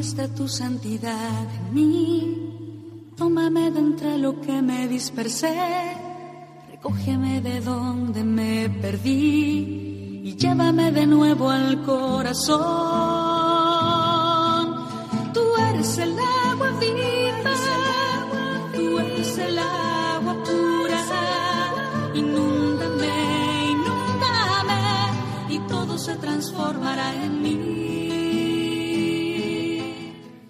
manifiesta tu santidad en mí. Tómame de entre lo que me dispersé, recógeme de donde me perdí y llévame de nuevo al corazón. Tú eres el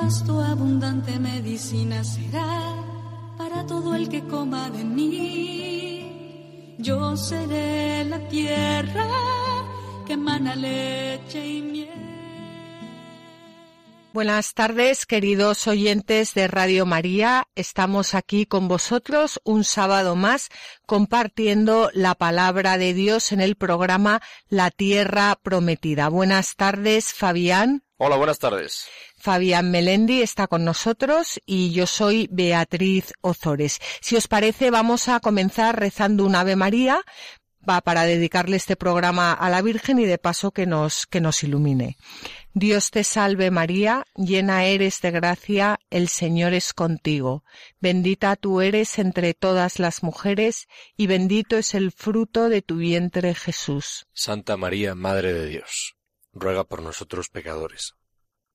Pasto abundante medicina será para todo el que coma de mí. Yo seré la tierra que emana leche y miel. Buenas tardes, queridos oyentes de Radio María. Estamos aquí con vosotros un sábado más compartiendo la palabra de Dios en el programa La Tierra Prometida. Buenas tardes, Fabián. Hola, buenas tardes. Fabián Melendi está con nosotros y yo soy Beatriz Ozores. Si os parece, vamos a comenzar rezando un Ave María va para dedicarle este programa a la Virgen y de paso que nos, que nos ilumine. Dios te salve María, llena eres de gracia, el Señor es contigo. Bendita tú eres entre todas las mujeres y bendito es el fruto de tu vientre Jesús. Santa María, Madre de Dios, ruega por nosotros pecadores,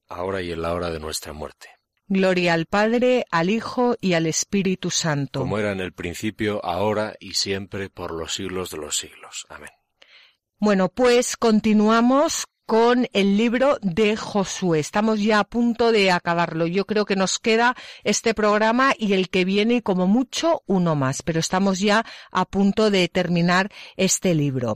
ahora y en la hora de nuestra muerte. Gloria al Padre, al Hijo y al Espíritu Santo. Como era en el principio, ahora y siempre, por los siglos de los siglos. Amén. Bueno, pues continuamos con el libro de Josué. Estamos ya a punto de acabarlo. Yo creo que nos queda este programa y el que viene como mucho uno más, pero estamos ya a punto de terminar este libro.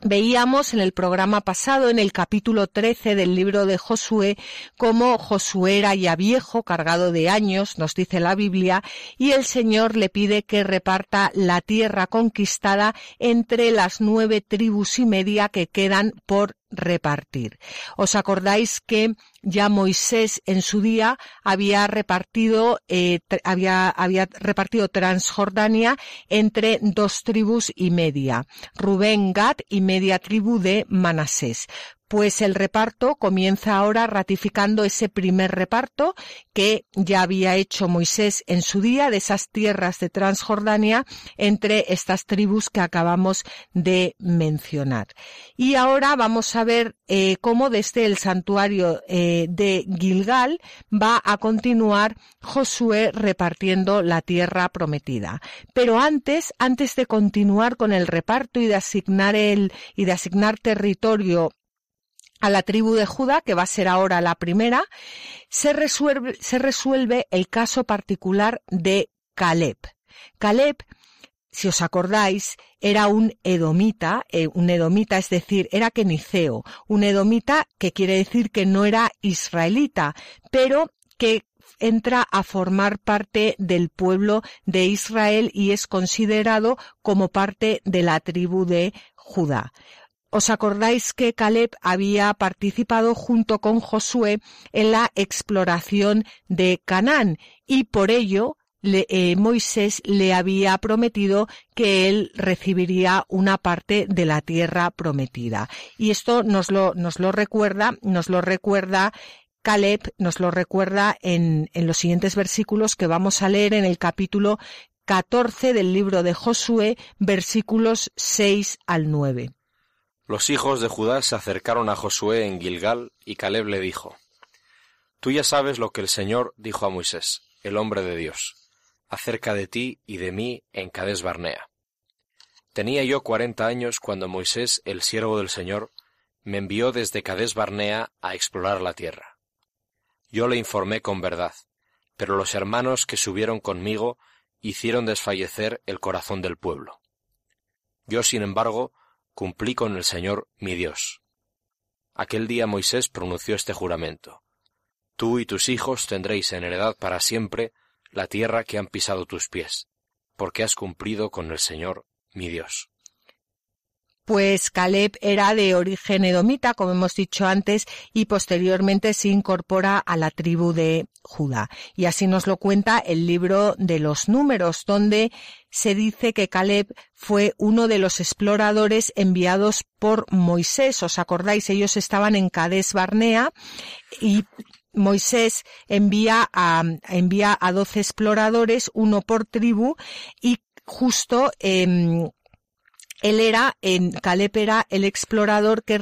Veíamos en el programa pasado, en el capítulo 13 del libro de Josué, cómo Josué era ya viejo, cargado de años, nos dice la Biblia, y el Señor le pide que reparta la tierra conquistada entre las nueve tribus y media que quedan por repartir. ¿Os acordáis que ya Moisés en su día había repartido, eh, había, había repartido Transjordania entre dos tribus y media, Rubén, Gad y media tribu de Manasés? Pues el reparto comienza ahora ratificando ese primer reparto que ya había hecho Moisés en su día de esas tierras de Transjordania entre estas tribus que acabamos de mencionar. Y ahora vamos a ver eh, cómo desde el santuario eh, de Gilgal va a continuar Josué repartiendo la tierra prometida. Pero antes, antes de continuar con el reparto y de asignar el y de asignar territorio a la tribu de Judá, que va a ser ahora la primera, se resuelve, se resuelve el caso particular de Caleb. Caleb, si os acordáis, era un edomita, eh, un edomita, es decir, era keniceo, un edomita que quiere decir que no era israelita, pero que entra a formar parte del pueblo de Israel y es considerado como parte de la tribu de Judá. ¿Os acordáis que Caleb había participado junto con Josué en la exploración de Canaán y por ello eh, Moisés le había prometido que él recibiría una parte de la tierra prometida. Y esto nos lo, nos lo recuerda, nos lo recuerda Caleb, nos lo recuerda en, en los siguientes versículos que vamos a leer en el capítulo 14 del libro de Josué, versículos 6 al 9. Los hijos de Judá se acercaron a Josué en Gilgal, y Caleb le dijo, Tú ya sabes lo que el Señor dijo a Moisés, el hombre de Dios, acerca de ti y de mí en Cades Barnea. Tenía yo cuarenta años cuando Moisés, el siervo del Señor, me envió desde Cades Barnea a explorar la tierra. Yo le informé con verdad, pero los hermanos que subieron conmigo hicieron desfallecer el corazón del pueblo. Yo, sin embargo, cumplí con el Señor mi Dios. Aquel día Moisés pronunció este juramento. Tú y tus hijos tendréis en heredad para siempre la tierra que han pisado tus pies, porque has cumplido con el Señor mi Dios pues Caleb era de origen edomita, como hemos dicho antes, y posteriormente se incorpora a la tribu de Judá. Y así nos lo cuenta el libro de los números, donde se dice que Caleb fue uno de los exploradores enviados por Moisés. ¿Os acordáis? Ellos estaban en Cades Barnea y Moisés envía a, envía a doce exploradores, uno por tribu, y justo eh, él era, en Caleb era el explorador que,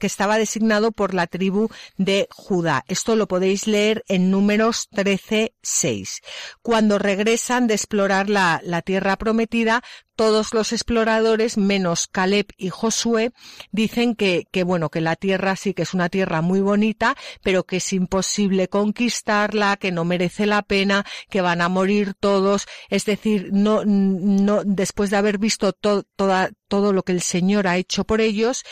estaba designado por la tribu de Judá. Esto lo podéis leer en números 13, 6. Cuando regresan de explorar la tierra prometida, todos los exploradores, menos Caleb y Josué, dicen que, que, bueno, que la tierra sí que es una tierra muy bonita, pero que es imposible conquistarla, que no merece la pena, que van a morir todos. Es decir, no, no, después de haber visto toda, todo lo que el Señor ha hecho por ellos,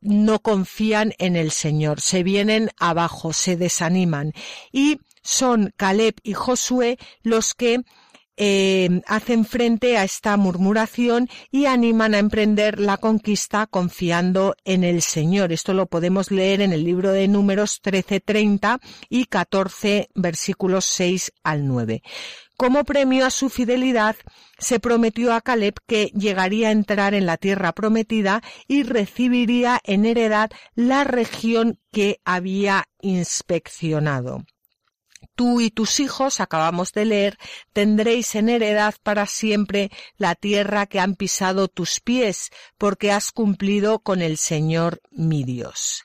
no confían en el Señor, se vienen abajo, se desaniman. Y son Caleb y Josué los que eh, hacen frente a esta murmuración y animan a emprender la conquista confiando en el Señor. Esto lo podemos leer en el libro de Números 13:30 y 14 versículos 6 al 9. Como premio a su fidelidad, se prometió a Caleb que llegaría a entrar en la tierra prometida y recibiría en heredad la región que había inspeccionado tú y tus hijos, acabamos de leer, tendréis en heredad para siempre la tierra que han pisado tus pies, porque has cumplido con el Señor mi Dios.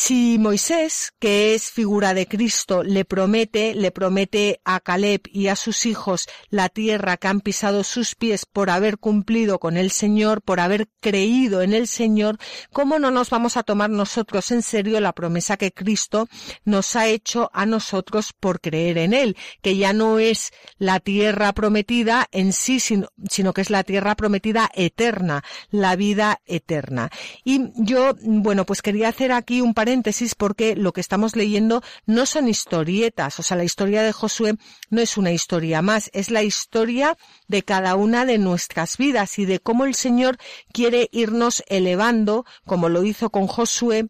Si Moisés, que es figura de Cristo, le promete, le promete a Caleb y a sus hijos la tierra que han pisado sus pies por haber cumplido con el Señor, por haber creído en el Señor, ¿cómo no nos vamos a tomar nosotros en serio la promesa que Cristo nos ha hecho a nosotros por creer en Él? Que ya no es la tierra prometida en sí, sino, que es la tierra prometida eterna, la vida eterna. Y yo, bueno, pues quería hacer aquí un par porque lo que estamos leyendo no son historietas, o sea, la historia de Josué no es una historia más, es la historia de cada una de nuestras vidas y de cómo el Señor quiere irnos elevando, como lo hizo con Josué,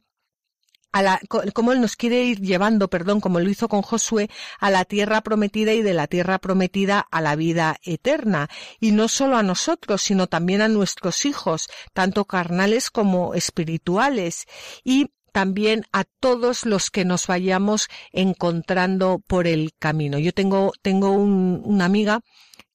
a la, cómo Él nos quiere ir llevando, perdón, como lo hizo con Josué, a la tierra prometida y de la tierra prometida a la vida eterna. Y no solo a nosotros, sino también a nuestros hijos, tanto carnales como espirituales. Y también a todos los que nos vayamos encontrando por el camino. Yo tengo, tengo una amiga,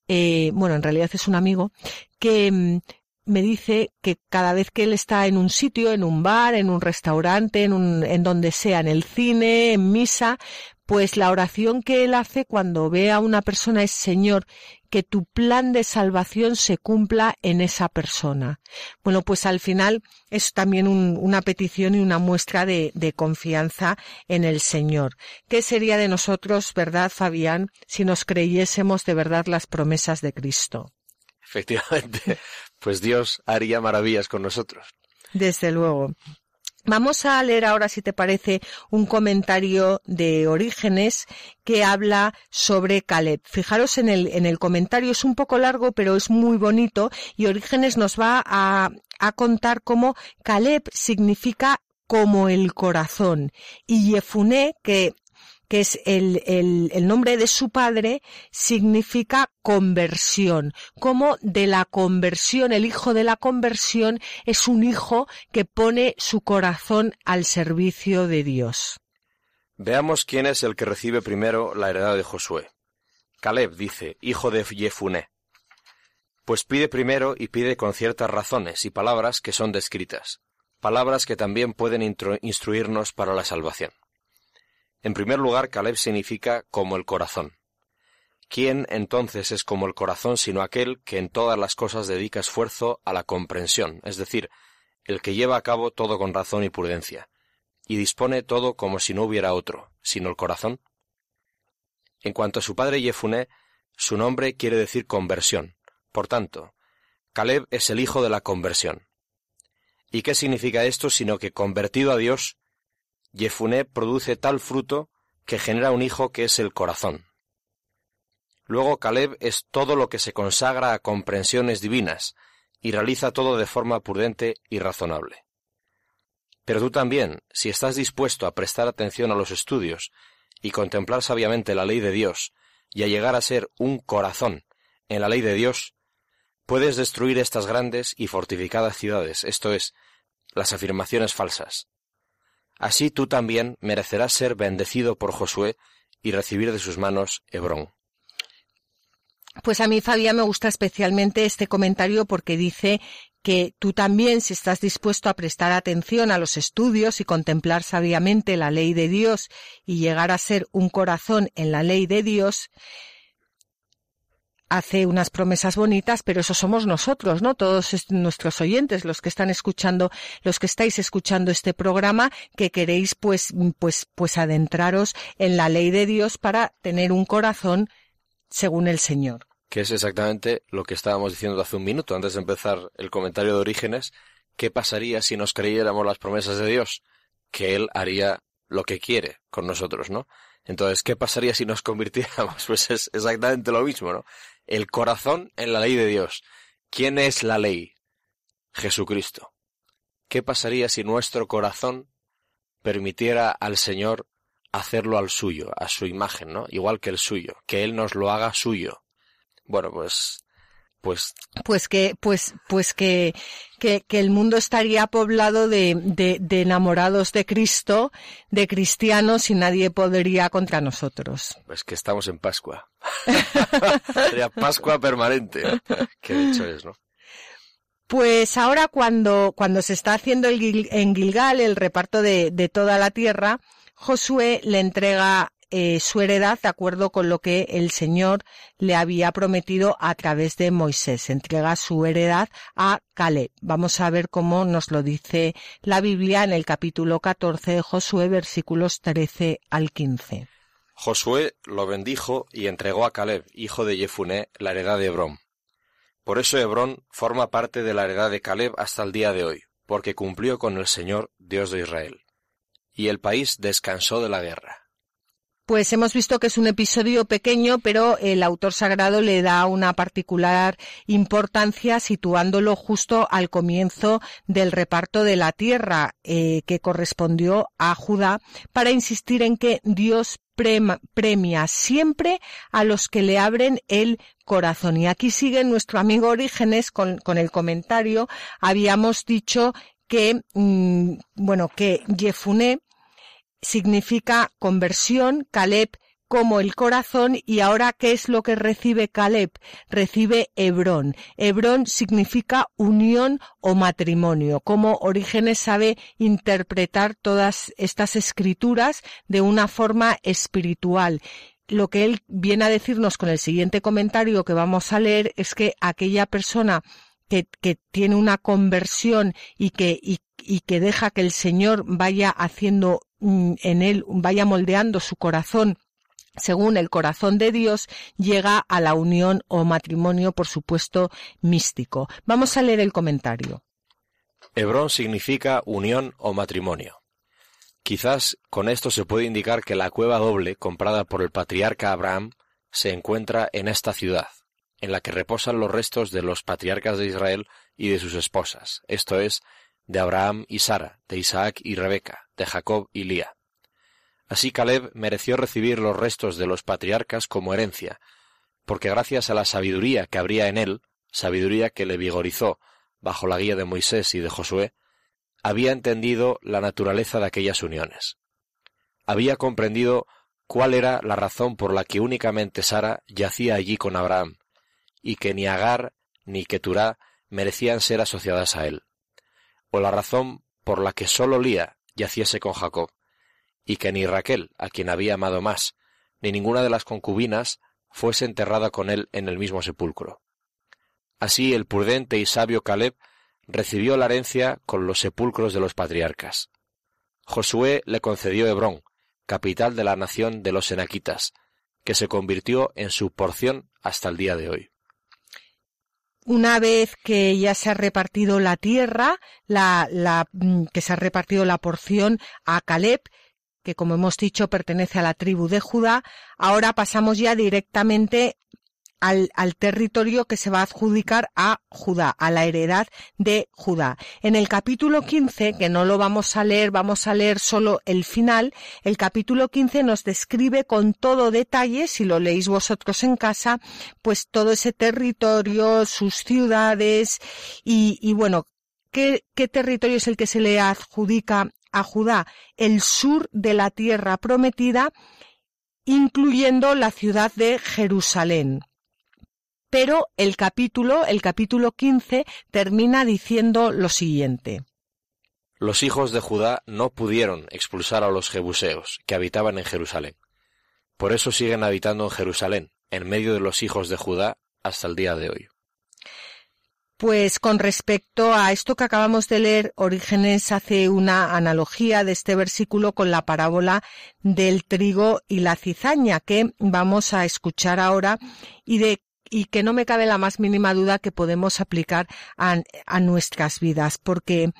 eh, bueno, en realidad es un amigo, que mm, me dice que cada vez que él está en un sitio, en un bar, en un restaurante, en, un, en donde sea, en el cine, en misa, pues la oración que él hace cuando ve a una persona es Señor, que tu plan de salvación se cumpla en esa persona. Bueno, pues al final es también una petición y una muestra de, de confianza en el Señor. ¿Qué sería de nosotros, verdad, Fabián, si nos creyésemos de verdad las promesas de Cristo? Efectivamente, pues Dios haría maravillas con nosotros. Desde luego. Vamos a leer ahora, si te parece, un comentario de Orígenes que habla sobre Caleb. Fijaros en el, en el comentario, es un poco largo, pero es muy bonito y Orígenes nos va a, a contar cómo Caleb significa como el corazón y Yefuné, que que es el, el, nombre de su padre, significa conversión. Como de la conversión, el hijo de la conversión es un hijo que pone su corazón al servicio de Dios. Veamos quién es el que recibe primero la heredad de Josué. Caleb dice, hijo de Jefuné. Pues pide primero y pide con ciertas razones y palabras que son descritas, palabras que también pueden instruirnos para la salvación. En primer lugar, Caleb significa como el corazón. ¿Quién entonces es como el corazón sino aquel que en todas las cosas dedica esfuerzo a la comprensión, es decir, el que lleva a cabo todo con razón y prudencia, y dispone todo como si no hubiera otro, sino el corazón? En cuanto a su padre Yefuné, su nombre quiere decir conversión. Por tanto, Caleb es el hijo de la conversión. ¿Y qué significa esto sino que convertido a Dios, Jefuné produce tal fruto que genera un hijo que es el corazón. Luego Caleb es todo lo que se consagra a comprensiones divinas y realiza todo de forma prudente y razonable. Pero tú también, si estás dispuesto a prestar atención a los estudios y contemplar sabiamente la ley de Dios y a llegar a ser un corazón en la ley de Dios, puedes destruir estas grandes y fortificadas ciudades, esto es, las afirmaciones falsas. Así tú también merecerás ser bendecido por Josué y recibir de sus manos Hebrón. Pues a mí, Fabián, me gusta especialmente este comentario porque dice que tú también, si estás dispuesto a prestar atención a los estudios y contemplar sabiamente la ley de Dios y llegar a ser un corazón en la ley de Dios, hace unas promesas bonitas, pero eso somos nosotros, ¿no? Todos nuestros oyentes, los que están escuchando, los que estáis escuchando este programa, que queréis pues, pues, pues adentraros en la ley de Dios para tener un corazón según el Señor. Que es exactamente lo que estábamos diciendo hace un minuto, antes de empezar el comentario de Orígenes. ¿Qué pasaría si nos creyéramos las promesas de Dios? Que Él haría lo que quiere con nosotros, ¿no? Entonces, ¿qué pasaría si nos convirtiéramos? Pues es exactamente lo mismo, ¿no? El corazón en la ley de Dios. ¿Quién es la ley? Jesucristo. ¿Qué pasaría si nuestro corazón permitiera al Señor hacerlo al suyo, a su imagen, ¿no? Igual que el suyo, que Él nos lo haga suyo. Bueno, pues, pues. Pues que, pues, pues que, que, que el mundo estaría poblado de, de, de, enamorados de Cristo, de cristianos y nadie podría contra nosotros. Pues que estamos en Pascua. Sería Pascua permanente. Que de hecho es, ¿no? Pues ahora cuando, cuando se está haciendo el, en Gilgal el reparto de, de toda la tierra, Josué le entrega eh, su heredad de acuerdo con lo que el Señor le había prometido a través de Moisés. Entrega su heredad a Caleb. Vamos a ver cómo nos lo dice la Biblia en el capítulo 14 de Josué, versículos 13 al 15. Josué lo bendijo y entregó a Caleb, hijo de Jefuné, la heredad de Hebrón. Por eso Hebrón forma parte de la heredad de Caleb hasta el día de hoy, porque cumplió con el Señor, Dios de Israel y el país descansó de la guerra. Pues hemos visto que es un episodio pequeño, pero el autor sagrado le da una particular importancia situándolo justo al comienzo del reparto de la tierra eh, que correspondió a Judá para insistir en que Dios premia siempre a los que le abren el corazón. Y aquí sigue nuestro amigo Orígenes con, el comentario. Habíamos dicho que, mm, bueno, que Jefuné significa conversión, Caleb como el corazón y ahora ¿qué es lo que recibe Caleb? Recibe Hebrón. Hebrón significa unión o matrimonio. Como Orígenes sabe interpretar todas estas escrituras de una forma espiritual lo que él viene a decirnos con el siguiente comentario que vamos a leer es que aquella persona que, que tiene una conversión y que, y, que deja que el Señor vaya haciendo en él, vaya moldeando su corazón según el corazón de Dios, llega a la unión o matrimonio, por supuesto, místico. Vamos a leer el comentario. Hebrón significa unión o matrimonio. Quizás con esto se puede indicar que la cueva doble comprada por el patriarca Abraham se encuentra en esta ciudad, en la que reposan los restos de los patriarcas de Israel y de sus esposas, esto es, de Abraham y Sara, de Isaac y Rebeca, de Jacob y Lía. Así Caleb mereció recibir los restos de los patriarcas como herencia, porque gracias a la sabiduría que habría en él, sabiduría que le vigorizó bajo la guía de Moisés y de Josué, había entendido la naturaleza de aquellas uniones. Había comprendido cuál era la razón por la que únicamente Sara yacía allí con Abraham, y que ni Agar ni Keturá merecían ser asociadas a él, o la razón por la que sólo Lía yaciese con Jacob, y que ni Raquel, a quien había amado más, ni ninguna de las concubinas fuese enterrada con él en el mismo sepulcro. Así el prudente y sabio Caleb recibió la herencia con los sepulcros de los patriarcas. Josué le concedió Hebrón, capital de la nación de los Senaquitas, que se convirtió en su porción hasta el día de hoy. Una vez que ya se ha repartido la tierra, la, la, mm, que se ha repartido la porción a Caleb, que como hemos dicho pertenece a la tribu de Judá, ahora pasamos ya directamente al, al, territorio que se va a adjudicar a Judá, a la heredad de Judá. En el capítulo 15, que no lo vamos a leer, vamos a leer solo el final, el capítulo 15 nos describe con todo detalle, si lo leéis vosotros en casa, pues todo ese territorio, sus ciudades y, y bueno, ¿qué, ¿qué territorio es el que se le adjudica a Judá? El sur de la tierra prometida, incluyendo la ciudad de Jerusalén. Pero el capítulo, el capítulo 15, termina diciendo lo siguiente. Los hijos de Judá no pudieron expulsar a los jebuseos que habitaban en Jerusalén. Por eso siguen habitando en Jerusalén, en medio de los hijos de Judá, hasta el día de hoy. Pues con respecto a esto que acabamos de leer, Orígenes hace una analogía de este versículo con la parábola del trigo y la cizaña que vamos a escuchar ahora y de y que no me cabe la más mínima duda que podemos aplicar a, nuestras vidas, porque,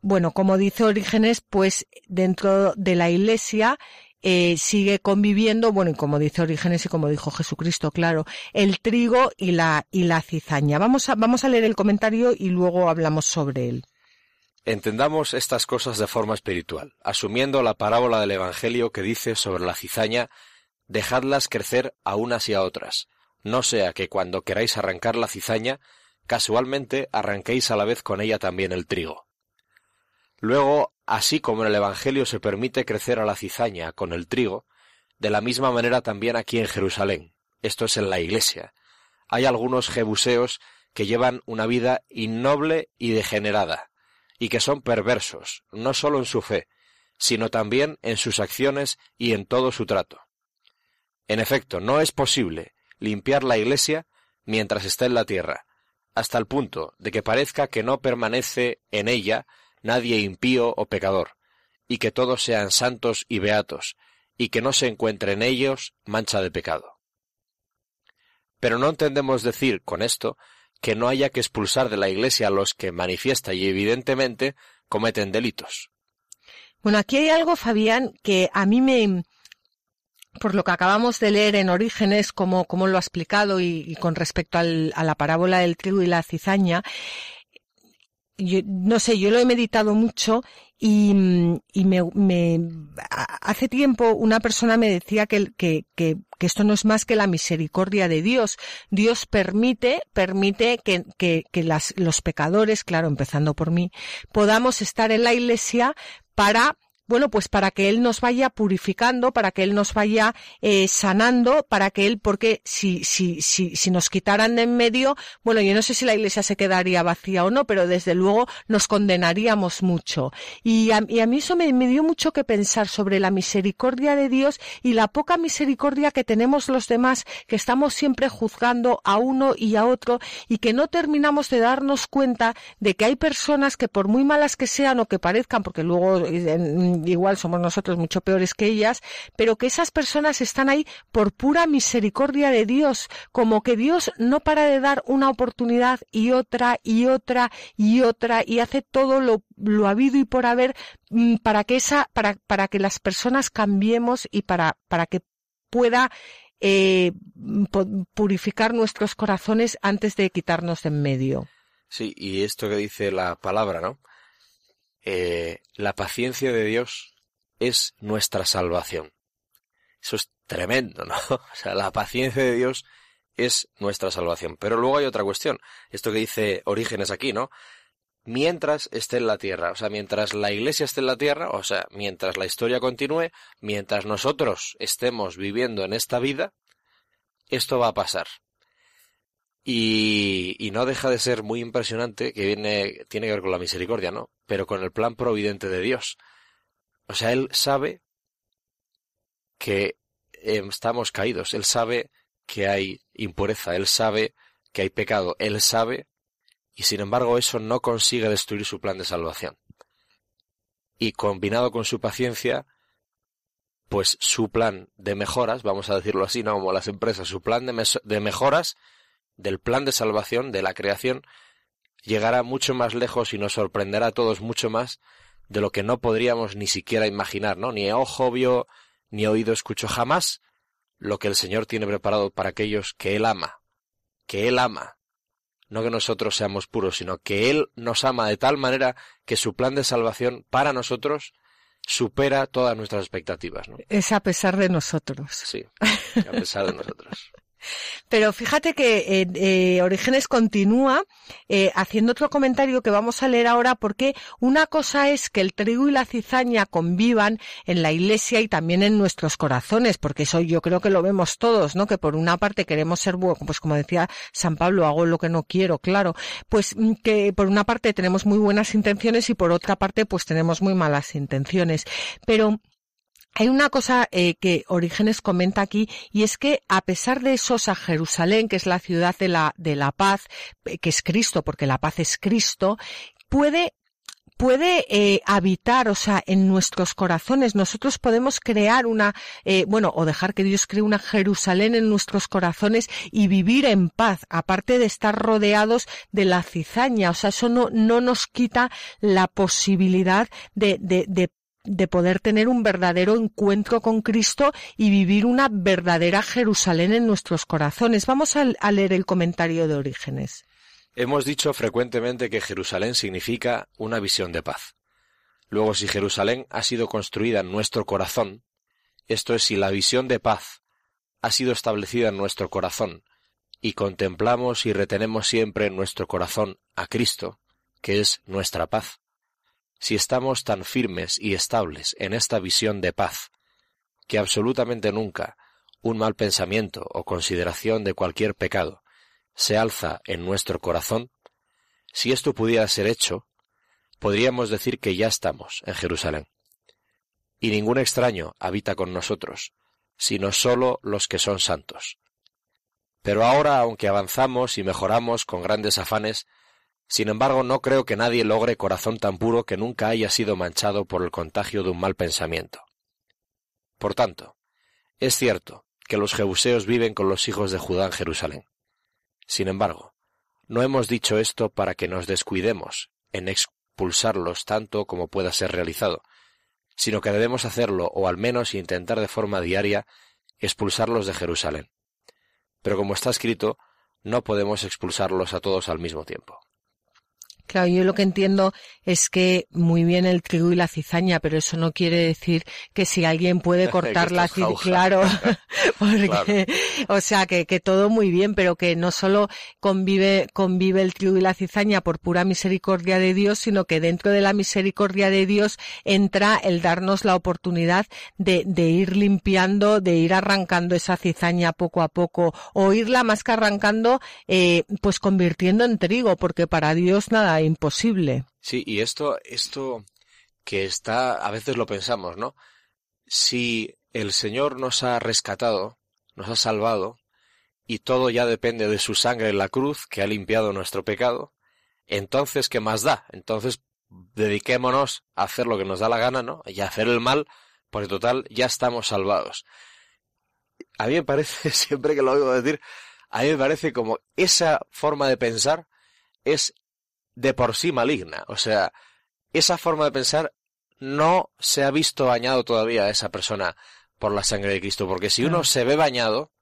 bueno, como dice Orígenes, pues dentro de la Iglesia eh, sigue conviviendo, bueno, y como dice Orígenes y como dijo Jesucristo, claro, el trigo y la, y la cizaña. Vamos a, vamos a leer el comentario y luego hablamos sobre él. Entendamos estas cosas de forma espiritual, asumiendo la parábola del Evangelio que dice sobre la cizaña, dejadlas crecer a unas y a otras, no sea que cuando queráis arrancar la cizaña, casualmente arranquéis a la vez con ella también el trigo. Luego, así como en el Evangelio se permite crecer a la cizaña con el trigo, de la misma manera también aquí en Jerusalén, esto es en la Iglesia, hay algunos jebuseos que llevan una vida innoble y degenerada, y que son perversos, no sólo en su fe, sino también en sus acciones y en todo su trato. En efecto, no es posible limpiar la iglesia mientras está en la tierra, hasta el punto de que parezca que no permanece en ella nadie impío o pecador, y que todos sean santos y beatos, y que no se encuentre en ellos mancha de pecado. Pero no entendemos decir con esto que no haya que expulsar de la Iglesia a los que manifiesta y evidentemente cometen delitos. Bueno, aquí hay algo, Fabián, que a mí me, por lo que acabamos de leer en Orígenes, como, como lo ha explicado, y, y con respecto al, a la parábola del trigo y la cizaña, yo, no sé, yo lo he meditado mucho y, y me, me, hace tiempo una persona me decía que, que, que, que, esto no es más que la misericordia de Dios. Dios permite, permite que, que, que las, los pecadores, claro, empezando por mí, podamos estar en la iglesia para bueno, pues para que Él nos vaya purificando, para que Él nos vaya eh, sanando, para que Él, porque si, si, si, si nos quitaran de en medio, bueno, yo no sé si la iglesia se quedaría vacía o no, pero desde luego nos condenaríamos mucho. Y a, y a mí eso me, me dio mucho que pensar sobre la misericordia de Dios y la poca misericordia que tenemos los demás, que estamos siempre juzgando a uno y a otro y que no terminamos de darnos cuenta de que hay personas que por muy malas que sean o que parezcan, porque luego igual somos nosotros mucho peores que ellas, pero que esas personas están ahí por pura misericordia de Dios, como que Dios no para de dar una oportunidad y otra y otra y otra y hace todo lo, lo habido y por haber mm, para que esa, para, para que las personas cambiemos y para, para que pueda eh, purificar nuestros corazones antes de quitarnos de en medio. Sí, y esto que dice la palabra, ¿no? Eh, la paciencia de Dios es nuestra salvación. Eso es tremendo, ¿no? O sea, la paciencia de Dios es nuestra salvación. Pero luego hay otra cuestión. Esto que dice Orígenes aquí, ¿no? Mientras esté en la tierra, o sea, mientras la iglesia esté en la tierra, o sea, mientras la historia continúe, mientras nosotros estemos viviendo en esta vida, esto va a pasar. Y, no deja de ser muy impresionante que viene, tiene que ver con la misericordia, ¿no? Pero con el plan providente de Dios. O sea, Él sabe que estamos caídos, Él sabe que hay impureza, Él sabe que hay pecado, Él sabe, y sin embargo eso no consigue destruir su plan de salvación. Y combinado con su paciencia, pues su plan de mejoras, vamos a decirlo así, no como las empresas, su plan de mejoras del plan de salvación de la creación llegará mucho más lejos y nos sorprenderá a todos mucho más de lo que no podríamos ni siquiera imaginar, ¿no? Ni ojo vio, ni oído escuchó jamás lo que el Señor tiene preparado para aquellos que Él ama, que Él ama. No que nosotros seamos puros, sino que Él nos ama de tal manera que su plan de salvación para nosotros supera todas nuestras expectativas. ¿no? Es a pesar de nosotros. Sí, a pesar de nosotros. Pero fíjate que eh, eh, Orígenes continúa eh, haciendo otro comentario que vamos a leer ahora porque una cosa es que el trigo y la cizaña convivan en la iglesia y también en nuestros corazones, porque eso yo creo que lo vemos todos, ¿no? Que por una parte queremos ser buenos, pues como decía San Pablo, hago lo que no quiero, claro, pues mm, que por una parte tenemos muy buenas intenciones y por otra parte pues tenemos muy malas intenciones. Pero hay una cosa eh, que Orígenes comenta aquí y es que a pesar de eso, a Jerusalén, que es la ciudad de la, de la paz, eh, que es Cristo, porque la paz es Cristo, puede puede eh, habitar, o sea, en nuestros corazones. Nosotros podemos crear una, eh, bueno, o dejar que Dios cree una Jerusalén en nuestros corazones y vivir en paz, aparte de estar rodeados de la cizaña. O sea, eso no, no nos quita la posibilidad de, de, de de poder tener un verdadero encuentro con Cristo y vivir una verdadera Jerusalén en nuestros corazones. Vamos a, leer el comentario de Orígenes. Hemos dicho frecuentemente que Jerusalén significa una visión de paz. Luego, si Jerusalén ha sido construida en nuestro corazón, esto es, si la visión de paz ha sido establecida en nuestro corazón, y contemplamos y retenemos siempre en nuestro corazón a Cristo, que es nuestra paz, si estamos tan firmes y estables en esta visión de paz, que absolutamente nunca un mal pensamiento o consideración de cualquier pecado se alza en nuestro corazón, si esto pudiera ser hecho, podríamos decir que ya estamos en Jerusalén. Y ningún extraño habita con nosotros, sino sólo los que son santos. Pero ahora, aunque avanzamos y mejoramos con grandes afanes, sin embargo, no creo que nadie logre corazón tan puro que nunca haya sido manchado por el contagio de un mal pensamiento. Por tanto, es cierto que los jebuseos viven con los hijos de Judá en Jerusalén. Sin embargo, no hemos dicho esto para que nos descuidemos en expulsarlos tanto como pueda ser realizado, sino que debemos hacerlo o al menos intentar de forma diaria expulsarlos de Jerusalén. Pero como está escrito, no podemos expulsarlos a todos al mismo tiempo. Claro, yo lo que entiendo es que muy bien el trigo y la cizaña, pero eso no quiere decir que si alguien puede cortar la cizaña, claro, porque, o sea, que, que todo muy bien, pero que no solo convive, convive el trigo y la cizaña por pura misericordia de Dios, sino que dentro de la misericordia de Dios entra el darnos la oportunidad de, de ir limpiando, de ir arrancando esa cizaña poco a poco, o irla más que arrancando, eh, pues convirtiendo en trigo, porque para Dios nada imposible. Sí, y esto, esto que está, a veces lo pensamos, ¿no? Si el Señor nos ha rescatado, nos ha salvado, y todo ya depende de su sangre en la cruz que ha limpiado nuestro pecado, entonces, ¿qué más da? Entonces, dediquémonos a hacer lo que nos da la gana, ¿no? Y a hacer el mal, porque total, ya estamos salvados. A mí me parece, siempre que lo oigo decir, a mí me parece como esa forma de pensar es de por sí maligna. O sea, esa forma de pensar no se ha visto bañado todavía a esa persona por la sangre de Cristo, porque si uno se ve bañado,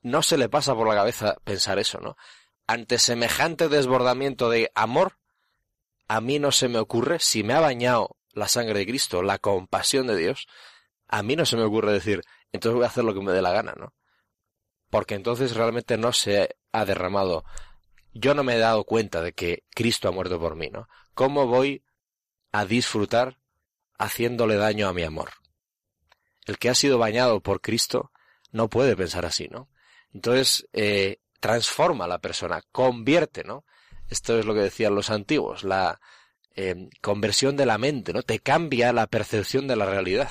no se le pasa por la cabeza pensar eso, ¿no? Ante semejante desbordamiento de amor, a mí no se me ocurre, si me ha bañado la sangre de Cristo, la compasión de Dios, a mí no se me ocurre decir, entonces voy a hacer lo que me dé la gana, ¿no? Porque entonces realmente no se ha derramado yo no me he dado cuenta de que Cristo ha muerto por mí, ¿no? ¿Cómo voy a disfrutar haciéndole daño a mi amor? El que ha sido bañado por Cristo no puede pensar así, ¿no? Entonces, eh, transforma a la persona, convierte, ¿no? Esto es lo que decían los antiguos, la eh, conversión de la mente, ¿no? Te cambia la percepción de la realidad,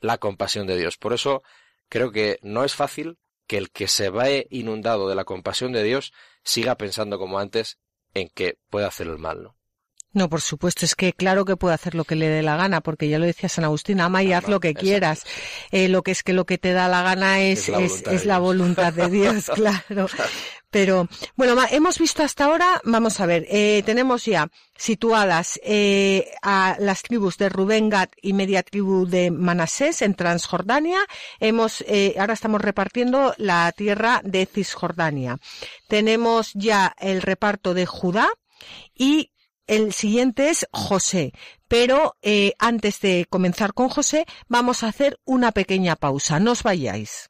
la compasión de Dios. Por eso creo que no es fácil que el que se va inundado de la compasión de Dios siga pensando como antes en que puede hacer el mal, ¿no? No, por supuesto, es que claro que puede hacer lo que le dé la gana, porque ya lo decía San Agustín, ama y haz lo que quieras. Eh, lo que es que lo que te da la gana es, es, la, voluntad, de Dios, claro. Pero bueno, hemos visto hasta ahora, vamos a ver, eh, tenemos ya situadas eh, a las tribus de Rubén, y media tribu de Manasés en Transjordania. Hemos, eh, ahora estamos repartiendo la tierra de Cisjordania. Tenemos ya el reparto de Judá y el siguiente es José. Pero eh, antes de comenzar con José, vamos a hacer una pequeña pausa. No os vayáis.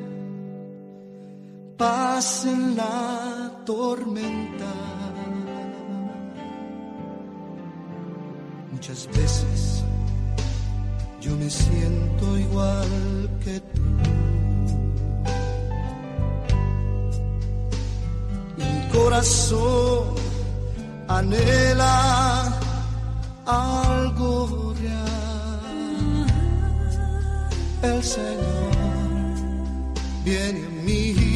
paz en la tormenta. Muchas veces yo me siento igual que tú. Mi corazón anhela algo real el Señor viene a mí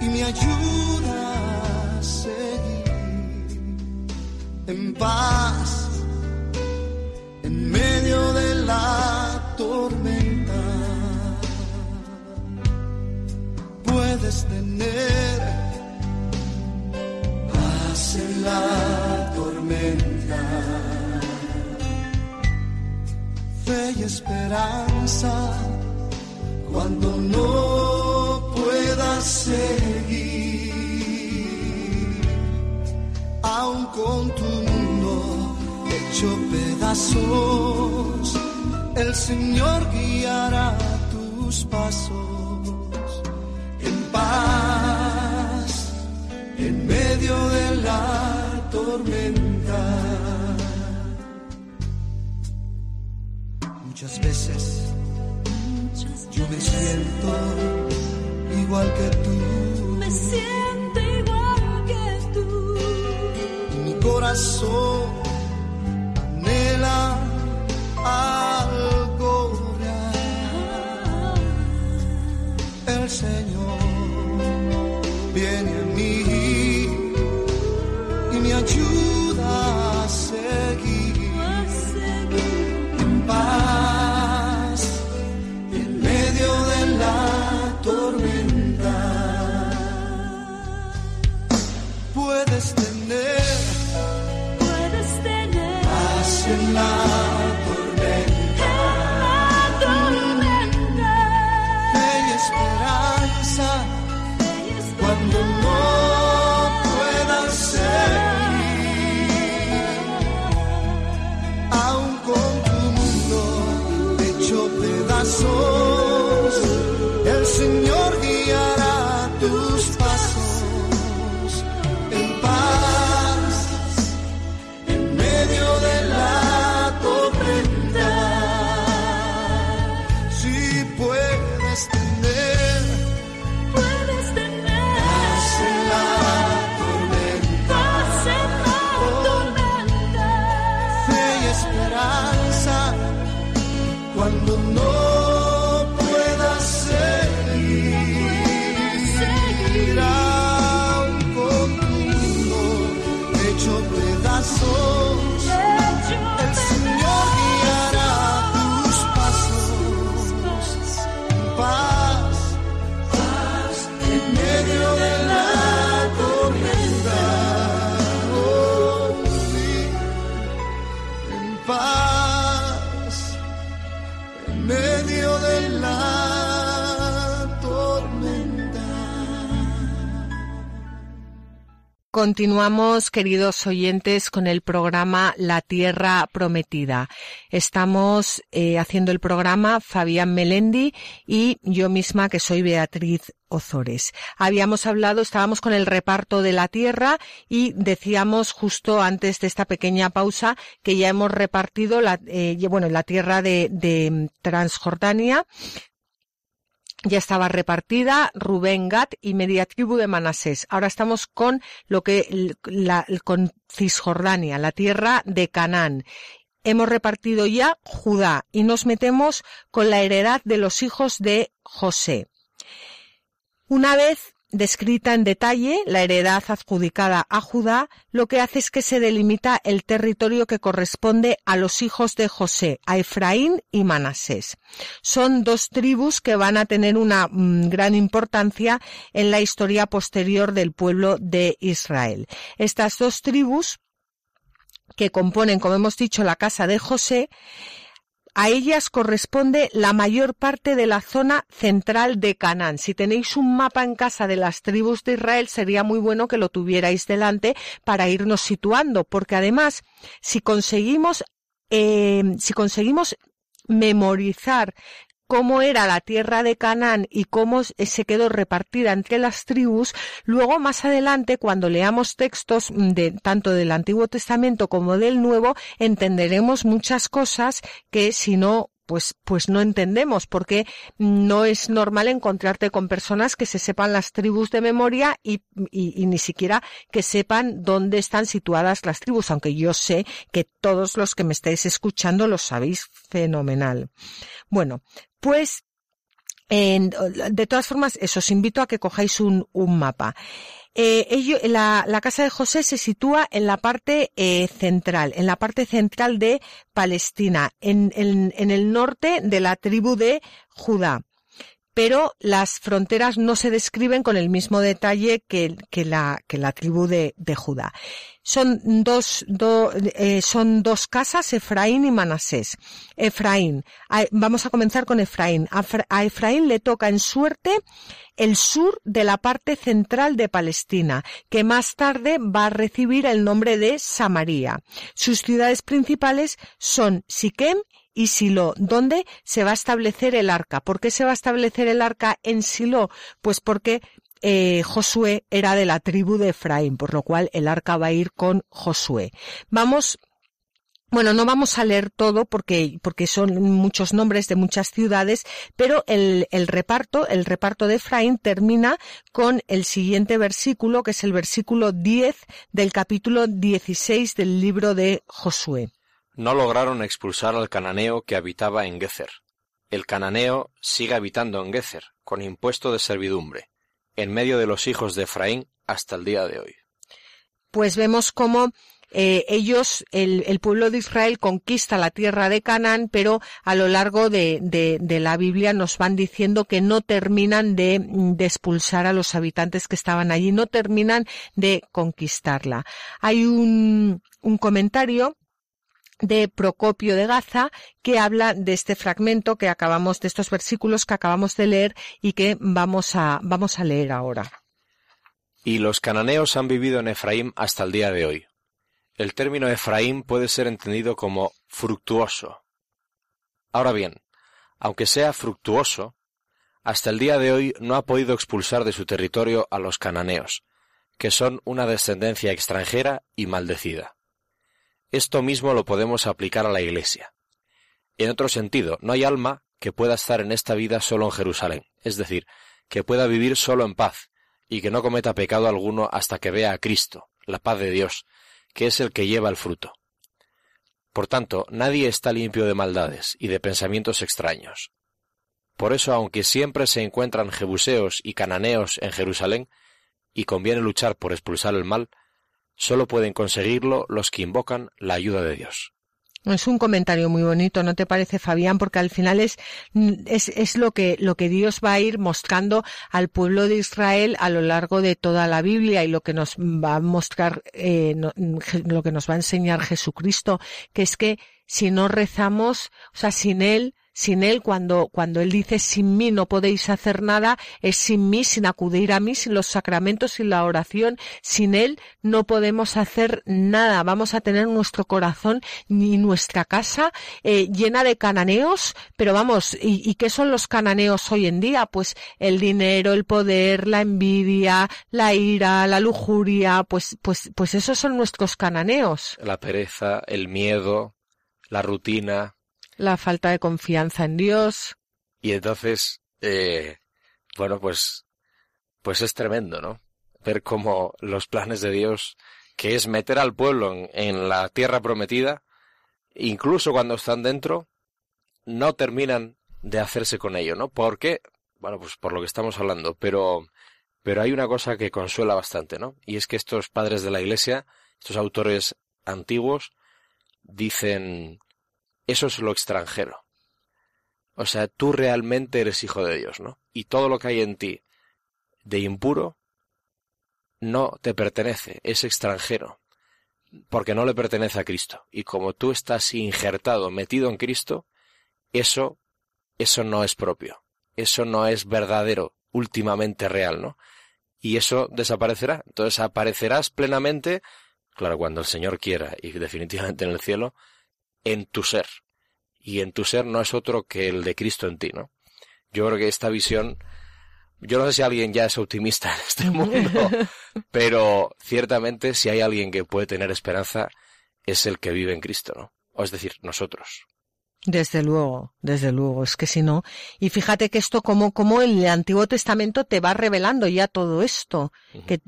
y me ayuda a seguir en paz en medio de la tormenta. Puedes tener paz en la tormenta fe y esperanza cuando no puedas seguir, con tu mundo hecho pedazos, el Señor guiará tus pasos en paz en medio de la tormenta. Muchas veces yo me siento igual que tú. Corazón anhela algo. El Señor Continuamos, queridos oyentes, con el programa La Tierra Prometida. Estamos eh, haciendo el programa Fabián Melendi y yo misma, que soy Beatriz Ozores. Habíamos hablado, estábamos con el reparto de la tierra y decíamos justo antes de esta pequeña pausa que ya hemos repartido la, eh, bueno, la tierra de, de Transjordania ya estaba repartida Rubén Gat y media tribu de Manasés. Ahora estamos con lo que la, con Cisjordania, la tierra de Canaán. Hemos repartido ya Judá y nos metemos con la heredad de los hijos de José. Una vez descrita en detalle la heredad adjudicada a Judá, lo que hace es que se delimita el territorio que corresponde a los hijos de José, a Efraín y Manasés. Son dos tribus que van a tener una mm, gran importancia en la historia posterior del pueblo de Israel. Estas dos tribus que componen, como hemos dicho, la casa de José, a ellas corresponde la mayor parte de la zona central de Canaán. Si tenéis un mapa en casa de las tribus de Israel, sería muy bueno que lo tuvierais delante para irnos situando, porque además, si conseguimos, eh, si conseguimos memorizar cómo era la tierra de Canaán y cómo se quedó repartida entre las tribus, luego más adelante cuando leamos textos de tanto del Antiguo Testamento como del Nuevo entenderemos muchas cosas que si no pues, pues no entendemos, porque no es normal encontrarte con personas que se sepan las tribus de memoria y, ni siquiera que sepan dónde están situadas las tribus, aunque yo sé que todos los que me estáis escuchando lo sabéis fenomenal. Bueno, pues de todas formas, eso, os invito a que cojáis un, un mapa. Eh, la, la, casa de José se sitúa en la parte eh, central, en la parte central de Palestina, en el norte de la tribu de Judá pero las fronteras no se describen con el mismo detalle que, la, tribu de, de Judá. Son dos, do, eh, son dos casas, Efraín y Manasés. Efraín. vamos a comenzar con Efraín. A, Efraín le toca en suerte el sur de la parte central de Palestina, que más tarde va a recibir el nombre de Samaria. Sus ciudades principales son Siquem y Silo, ¿dónde se va a establecer el arca. ¿Por qué se va a establecer el arca en Silo? Pues porque eh, Josué era de la tribu de Efraín, por lo cual el arca va a ir con Josué. Vamos bueno, no vamos a leer todo porque, porque son muchos nombres de muchas ciudades, pero el, el, reparto, el reparto de Efraín termina con el siguiente versículo, que es el versículo 10 del capítulo 16 del libro de Josué. No lograron expulsar al cananeo que habitaba en Gezer. El cananeo sigue habitando en Gezer, con impuesto de servidumbre en medio de los hijos de Efraín hasta el día de hoy. Pues vemos cómo eh, ellos, el, pueblo de Israel conquista la tierra de Canaán, pero a lo largo de, de, la Biblia nos van diciendo que no terminan de, de, expulsar a los habitantes que estaban allí, no terminan de conquistarla. Hay un comentario de Procopio de Gaza que habla de este fragmento que acabamos de estos versículos que acabamos de leer y que vamos a vamos a leer ahora. Y los cananeos han vivido en Efraín hasta el día de hoy. El término Efraín puede ser entendido como fructuoso. Ahora bien, aunque sea fructuoso, hasta el día de hoy no ha podido expulsar de su territorio a los cananeos, que son una descendencia extranjera y maldecida. Esto mismo lo podemos aplicar a la Iglesia. En otro sentido, no hay alma que pueda estar en esta vida solo en Jerusalén, es decir, que pueda vivir solo en paz, y que no cometa pecado alguno hasta que vea a Cristo, la paz de Dios, que es el que lleva el fruto. Por tanto, nadie está limpio de maldades y de pensamientos extraños. Por eso, aunque siempre se encuentran jebuseos y cananeos en Jerusalén, y conviene luchar por expulsar el mal, Solo pueden conseguirlo los que invocan la ayuda de Dios. Es un comentario muy bonito, ¿no te parece, Fabián? Porque al final es, es, es, lo que, lo que Dios va a ir mostrando al pueblo de Israel a lo largo de toda la Biblia y lo que nos va a mostrar, eh, lo que nos va a enseñar Jesucristo, que es que si no rezamos, o sea, sin Él, sin Él, cuando, cuando Él dice sin mí no podéis hacer nada, es sin mí, sin acudir a mí, sin los sacramentos, sin la oración, sin Él no podemos hacer nada. Vamos a tener nuestro corazón ni nuestra casa eh, llena de cananeos, pero vamos, ¿y, ¿y qué son los cananeos hoy en día? Pues el dinero, el poder, la envidia, la ira, la lujuria, pues, pues, pues esos son nuestros cananeos. La pereza, el miedo, la rutina, la falta de confianza en Dios. Y entonces, eh, bueno, pues, pues es tremendo, ¿no? Ver cómo los planes de Dios, que es meter al pueblo en, en la tierra prometida, incluso cuando están dentro, no terminan de hacerse con ello, ¿no? ¿Por qué? Bueno, pues por lo que estamos hablando, pero, pero hay una cosa que consuela bastante, ¿no? Y es que estos padres de la iglesia, estos autores antiguos, dicen, eso es lo extranjero. O sea, tú realmente eres hijo de Dios, ¿no? Y todo lo que hay en ti de impuro no te pertenece, es extranjero, porque no le pertenece a Cristo. Y como tú estás injertado, metido en Cristo, eso, eso no es propio, eso no es verdadero, últimamente real, ¿no? Y eso desaparecerá. Entonces aparecerás plenamente, claro, cuando el Señor quiera, y definitivamente en el cielo, en tu ser. Y en tu ser no es otro que el de Cristo en ti, ¿no? Yo creo que esta visión, yo no sé si alguien ya es optimista en este mundo, pero ciertamente si hay alguien que puede tener esperanza, es el que vive en Cristo, ¿no? O es decir, nosotros. Desde luego, desde luego, es que si no, y fíjate que esto como, como el Antiguo Testamento te va revelando ya todo esto, que,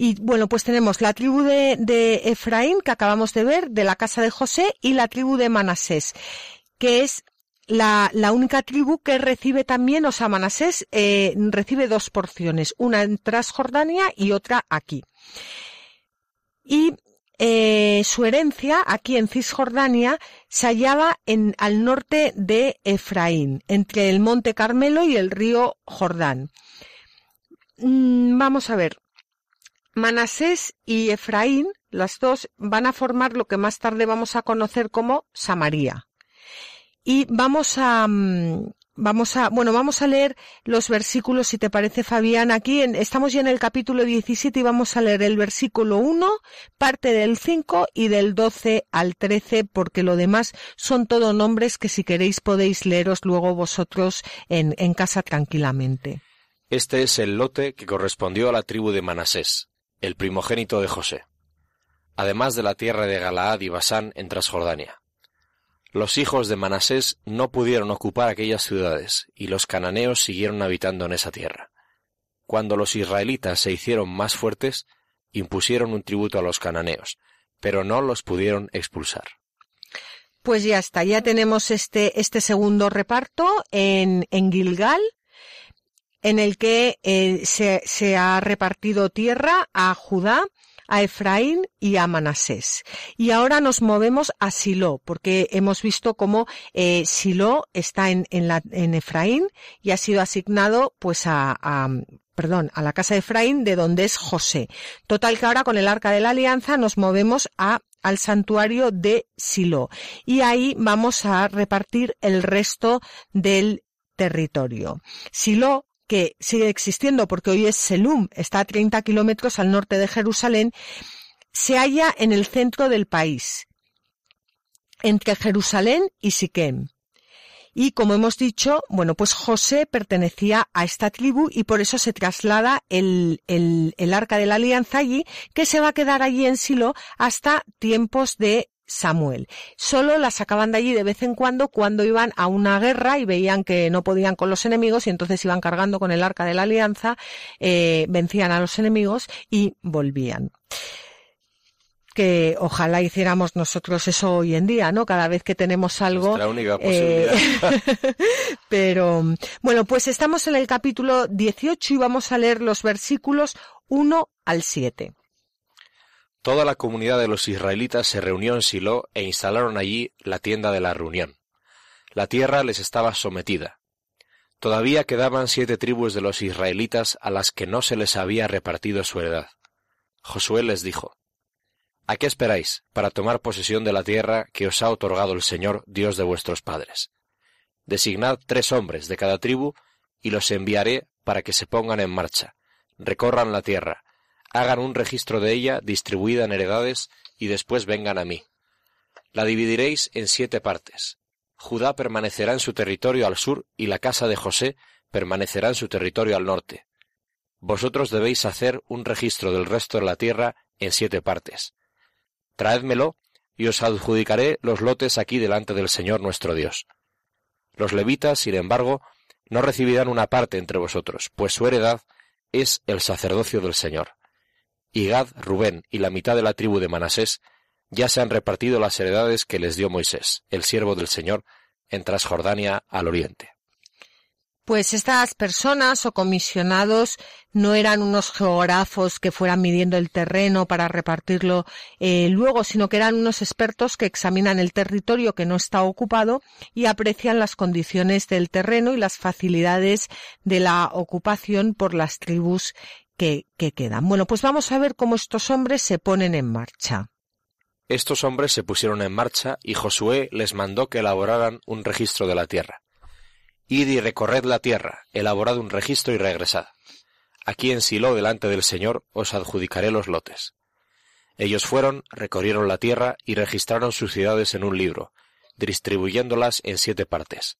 y bueno, pues tenemos la tribu de, de, Efraín, que acabamos de ver, de la casa de José, y la tribu de Manasés, que es la, la única tribu que recibe también, o sea, Manasés eh, recibe dos porciones, una en Transjordania y otra aquí. Y eh, su herencia aquí en Cisjordania se hallaba en, al norte de Efraín, entre el monte Carmelo y el río Jordán. Mm, vamos a ver, Manasés y Efraín, las dos, van a formar lo que más tarde vamos a conocer como Samaria. Y vamos a, mm, vamos a, bueno, vamos a leer los versículos, si te parece, Fabián. Aquí estamos ya en el capítulo 17 y vamos a leer el versículo 1, parte del 5 y del 12 al 13, porque lo demás son todo nombres que si queréis podéis leeros luego vosotros en casa tranquilamente. Este es el lote que correspondió a la tribu de Manasés el primogénito de José, además de la tierra de Galaad y Basán en Transjordania. Los hijos de Manasés no pudieron ocupar aquellas ciudades, y los cananeos siguieron habitando en esa tierra. Cuando los israelitas se hicieron más fuertes, impusieron un tributo a los cananeos, pero no los pudieron expulsar. Pues ya está, ya tenemos este, este segundo reparto en, en Gilgal, en el que eh, se, se, ha repartido tierra a Judá, a Efraín y a Manasés. Y ahora nos movemos a Silo, porque hemos visto cómo eh, Silo está en, en, la, en, Efraín y ha sido asignado pues a, a perdón, a la casa de Efraín, de donde es José. Total que ahora con el arca de la alianza nos movemos a al santuario de Silo y ahí vamos a repartir el resto del territorio. Silo que sigue existiendo porque hoy es Selum, está a 30 kilómetros al norte de Jerusalén, se halla en el centro del país, entre Jerusalén y Siquem. Y como hemos dicho, bueno, pues José pertenecía a esta tribu y por eso se traslada el, el, el arca de la alianza allí, que se va a quedar allí en Silo hasta tiempos de Samuel. Solo la sacaban de allí de vez en cuando cuando iban a una guerra y veían que no podían con los enemigos y entonces iban cargando con el arca de la alianza, eh, vencían a los enemigos y volvían que ojalá hiciéramos nosotros eso hoy en día, ¿no? Cada vez que tenemos algo. Nuestra única posibilidad. Eh, pero, bueno, pues estamos en el capítulo 18 y vamos a leer los versículos 1 al 7. Toda la comunidad de los israelitas se reunió en Silo e instalaron allí la tienda de la reunión. La tierra les estaba sometida. Todavía quedaban siete tribus de los israelitas a las que no se les había repartido su heredad. Josué les dijo, ¿A qué esperáis para tomar posesión de la tierra que os ha otorgado el Señor, Dios de vuestros padres? Designad tres hombres de cada tribu y los enviaré para que se pongan en marcha, recorran la tierra, hagan un registro de ella distribuida en heredades y después vengan a mí. La dividiréis en siete partes. Judá permanecerá en su territorio al sur y la casa de José permanecerá en su territorio al norte. Vosotros debéis hacer un registro del resto de la tierra en siete partes. Traédmelo y os adjudicaré los lotes aquí delante del Señor nuestro Dios. Los levitas, sin embargo, no recibirán una parte entre vosotros, pues su heredad es el sacerdocio del Señor. Y Gad, Rubén y la mitad de la tribu de Manasés ya se han repartido las heredades que les dio Moisés, el siervo del Señor, en Transjordania al oriente. Pues estas personas o comisionados no eran unos geógrafos que fueran midiendo el terreno para repartirlo eh, luego, sino que eran unos expertos que examinan el territorio que no está ocupado y aprecian las condiciones del terreno y las facilidades de la ocupación por las tribus que, que quedan. Bueno, pues vamos a ver cómo estos hombres se ponen en marcha. Estos hombres se pusieron en marcha y Josué les mandó que elaboraran un registro de la tierra. Id y recorred la tierra, elaborad un registro y regresad. Aquí en Silo, delante del Señor, os adjudicaré los lotes. Ellos fueron, recorrieron la tierra y registraron sus ciudades en un libro, distribuyéndolas en siete partes.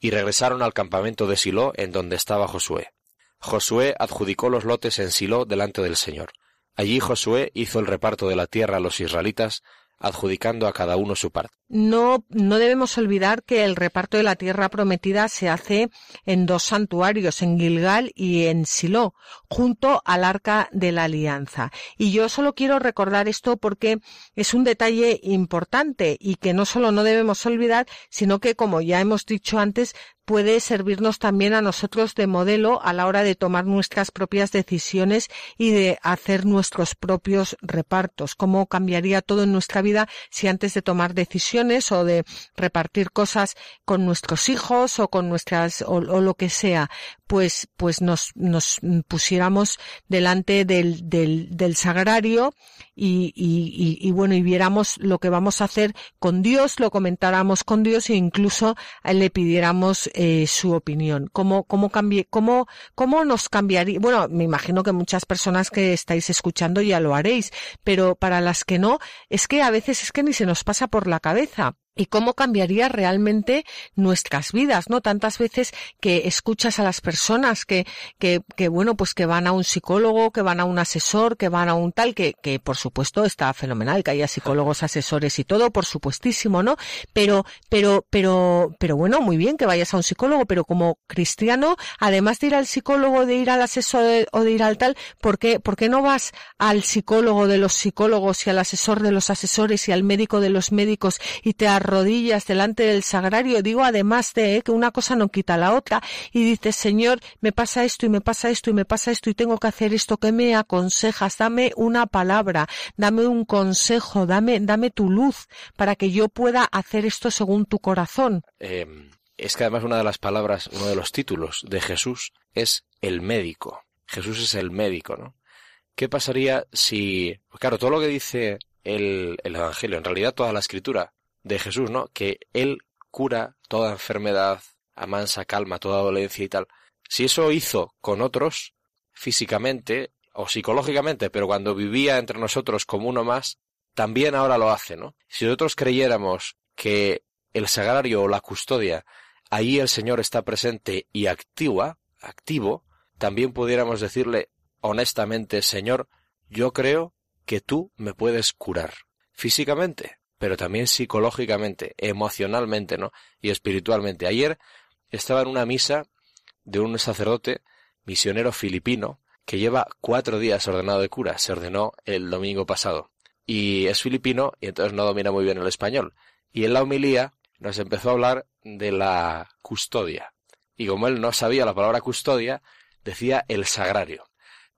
Y regresaron al campamento de Silo, en donde estaba Josué. Josué adjudicó los lotes en Silo delante del Señor. Allí Josué hizo el reparto de la tierra a los israelitas, adjudicando a cada uno su parte. No, no debemos olvidar que el reparto de la tierra prometida se hace en dos santuarios, en Gilgal y en Silo, junto al arca de la alianza. Y yo solo quiero recordar esto porque es un detalle importante y que no solo no debemos olvidar, sino que, como ya hemos dicho antes, puede servirnos también a nosotros de modelo a la hora de tomar nuestras propias decisiones y de hacer nuestros propios repartos. Cómo cambiaría todo en nuestra vida si antes de tomar decisiones o de repartir cosas con nuestros hijos o con nuestras o, lo que sea, pues pues nos nos pusiéramos delante del del, del sagrario y, y, y, bueno y viéramos lo que vamos a hacer con Dios, lo comentáramos con Dios e incluso le pidiéramos eh, su opinión. ¿Cómo, cómo, cambie, cómo, ¿Cómo nos cambiaría? Bueno, me imagino que muchas personas que estáis escuchando ya lo haréis, pero para las que no, es que a veces es que ni se nos pasa por la cabeza y cómo cambiaría realmente nuestras vidas, ¿no? Tantas veces que escuchas a las personas que, que, que, bueno, pues que van a un psicólogo, que van a un asesor, que van a un tal, que, que por supuesto está fenomenal que haya psicólogos, asesores y todo, por supuestísimo, ¿no? Pero, pero, pero, pero bueno, muy bien que vayas a un psicólogo, pero como cristiano, además de ir al psicólogo, de ir al asesor o de ir al tal, ¿por qué, por qué no vas al psicólogo de los psicólogos y al asesor de los asesores y al médico de los médicos y te rodillas delante del sagrario, digo además de que una cosa no quita la otra, y dices, Señor, me pasa esto y me pasa esto y me pasa esto y tengo que hacer esto, ¿qué me aconsejas? Dame una palabra, dame un consejo, dame, dame tu luz para que yo pueda hacer esto según tu corazón. Eh, es que además una de las palabras, uno de los títulos de Jesús es el médico. Jesús es el médico, ¿no? ¿Qué pasaría si, claro, todo lo que dice el, el Evangelio, en realidad toda la escritura, de Jesús, ¿no? Que Él cura toda enfermedad, amansa, calma toda dolencia y tal. Si eso hizo con otros, físicamente o psicológicamente, pero cuando vivía entre nosotros como uno más, también ahora lo hace, ¿no? Si nosotros creyéramos que el sagrario o la custodia, ahí el Señor está presente y activa, activo, también pudiéramos decirle honestamente, Señor, yo creo que tú me puedes curar físicamente, pero también psicológicamente, emocionalmente, ¿no? Y espiritualmente. Ayer estaba en una misa de un sacerdote misionero filipino que lleva cuatro días ordenado de cura. Se ordenó el domingo pasado. Y es filipino y entonces no domina muy bien el español. Y en la homilía nos empezó a hablar de la custodia. Y como él no sabía la palabra custodia, decía el sagrario.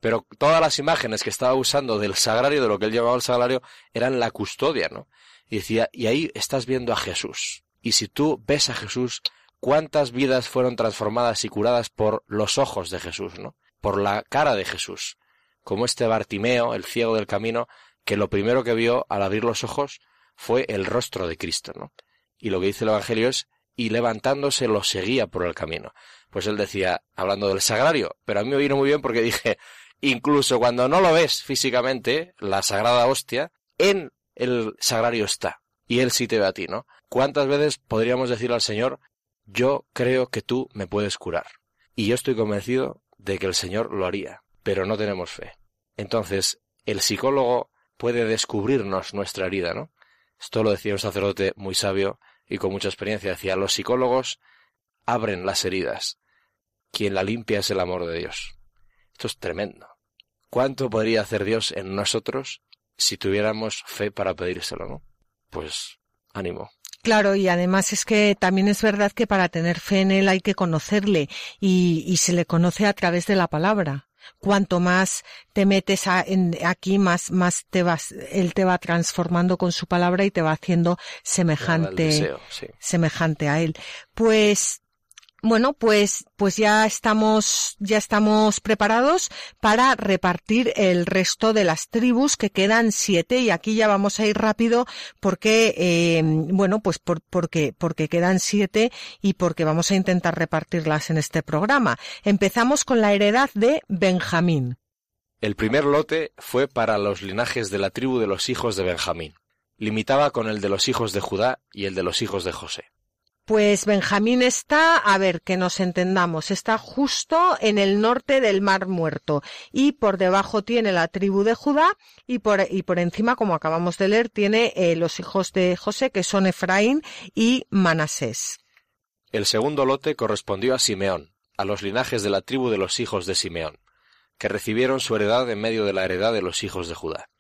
Pero todas las imágenes que estaba usando del sagrario, de lo que él llamaba el sagrario, eran la custodia, ¿no? Y decía, y ahí estás viendo a Jesús. Y si tú ves a Jesús, cuántas vidas fueron transformadas y curadas por los ojos de Jesús, ¿no? Por la cara de Jesús. Como este Bartimeo, el ciego del camino, que lo primero que vio al abrir los ojos fue el rostro de Cristo, ¿no? Y lo que dice el Evangelio es y levantándose los seguía por el camino. Pues él decía, hablando del sagrario, pero a mí me vino muy bien porque dije, incluso cuando no lo ves físicamente, la sagrada hostia, en el sagrario está. Y él sí te ve a ti, ¿no? ¿Cuántas veces podríamos decir al Señor, yo creo que tú me puedes curar? Y yo estoy convencido de que el Señor lo haría, pero no tenemos fe. Entonces, el psicólogo puede descubrirnos nuestra herida, ¿no? Esto lo decía un sacerdote muy sabio y con mucha experiencia. Decía, los psicólogos abren las heridas. Quien la limpia es el amor de Dios. Esto es tremendo. ¿Cuánto podría hacer Dios en nosotros si tuviéramos fe para pedírselo, no? Pues ánimo. Claro, y además es que también es verdad que para tener fe en Él hay que conocerle y, y se le conoce a través de la palabra cuanto más te metes aquí, más, más te vas, él te va transformando con su palabra y te va haciendo semejante, semejante a él. Pues bueno, pues, pues ya estamos, ya estamos preparados para repartir el resto de las tribus que quedan siete y aquí ya vamos a ir rápido porque, eh, bueno, pues por, porque, porque quedan siete y porque vamos a intentar repartirlas en este programa. Empezamos con la heredad de Benjamín. El primer lote fue para los linajes de la tribu de los hijos de Benjamín. Limitaba con el de los hijos de Judá y el de los hijos de José. Pues Benjamín está, a ver, que nos entendamos, está justo en el norte del Mar Muerto y por debajo tiene la tribu de Judá y por, y por encima, como acabamos de leer, tiene eh, los hijos de José que son Efraín y Manasés. El segundo lote correspondió a Simeón, a los linajes de la tribu de los hijos de Simeón, que recibieron su heredad en medio de la heredad de los hijos de Judá.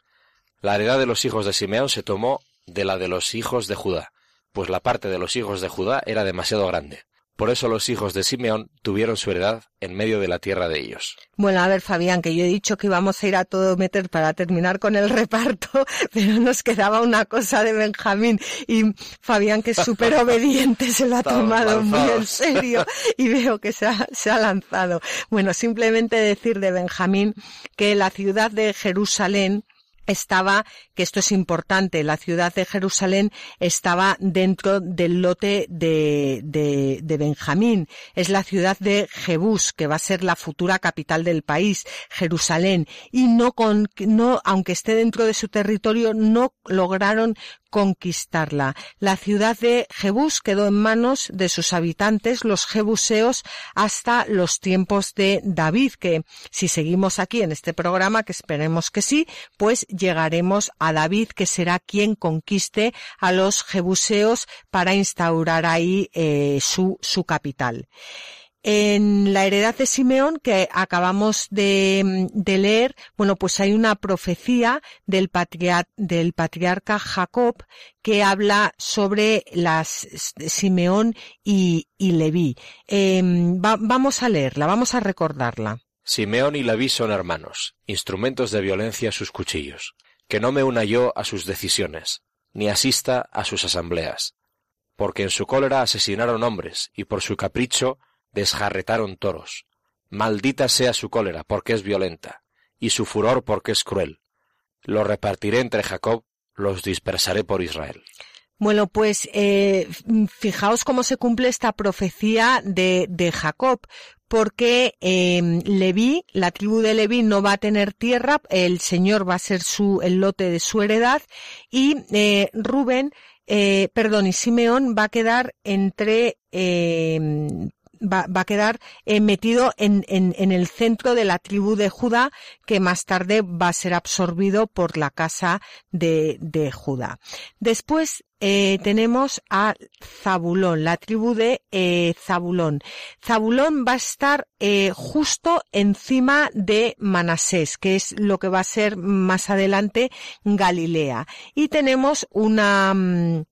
La heredad de los hijos de Simeón se tomó de la de los hijos de Judá pues la parte de los hijos de Judá era demasiado grande. Por eso los hijos de Simeón tuvieron su heredad en medio de la tierra de ellos. Bueno, a ver, Fabián, que yo he dicho que íbamos a ir a todo meter para terminar con el reparto, pero nos quedaba una cosa de Benjamín. Y Fabián, que es súper obediente, se lo ha tomado muy en serio y veo que se ha, se ha lanzado. Bueno, simplemente decir de Benjamín que la ciudad de Jerusalén estaba, que esto es importante, la ciudad de Jerusalén estaba dentro del lote de, de, de, Benjamín. Es la ciudad de Jebús, que va a ser la futura capital del país, Jerusalén. Y no con, no, aunque esté dentro de su territorio, no lograron conquistarla. La ciudad de Jebús quedó en manos de sus habitantes, los jebuseos, hasta los tiempos de David, que si seguimos aquí en este programa, que esperemos que sí, pues llegaremos a David, que será quien conquiste a los jebuseos para instaurar ahí eh, su, su capital. En la heredad de Simeón que acabamos de, leer, bueno, pues hay una profecía del, del patriarca Jacob que habla sobre las Simeón y, y Leví. Em, vamos a leerla, vamos a recordarla. Simeón y Leví son hermanos, instrumentos de violencia sus cuchillos. Que no me una yo a sus decisiones, ni asista a sus asambleas. Porque en su cólera asesinaron hombres, y por su capricho desjarretaron toros. Maldita sea su cólera, porque es violenta, y su furor, porque es cruel. Los repartiré entre Jacob, los dispersaré por Israel. Bueno, pues eh, fijaos cómo se cumple esta profecía de, de Jacob, porque eh, Leví, la tribu de Leví no va a tener tierra, el Señor va a ser su, el lote de su heredad, y eh, Rubén, eh, perdón, y Simeón va a quedar entre eh, va, va a quedar eh, metido en, en, en, el centro de la tribu de Judá, que más tarde va a ser absorbido por la casa de, de Judá. Después eh, tenemos a Zabulón, la tribu de eh, Zabulón. Zabulón va a estar eh, justo encima de Manasés, que es lo que va a ser más adelante Galilea. Y tenemos una, mm,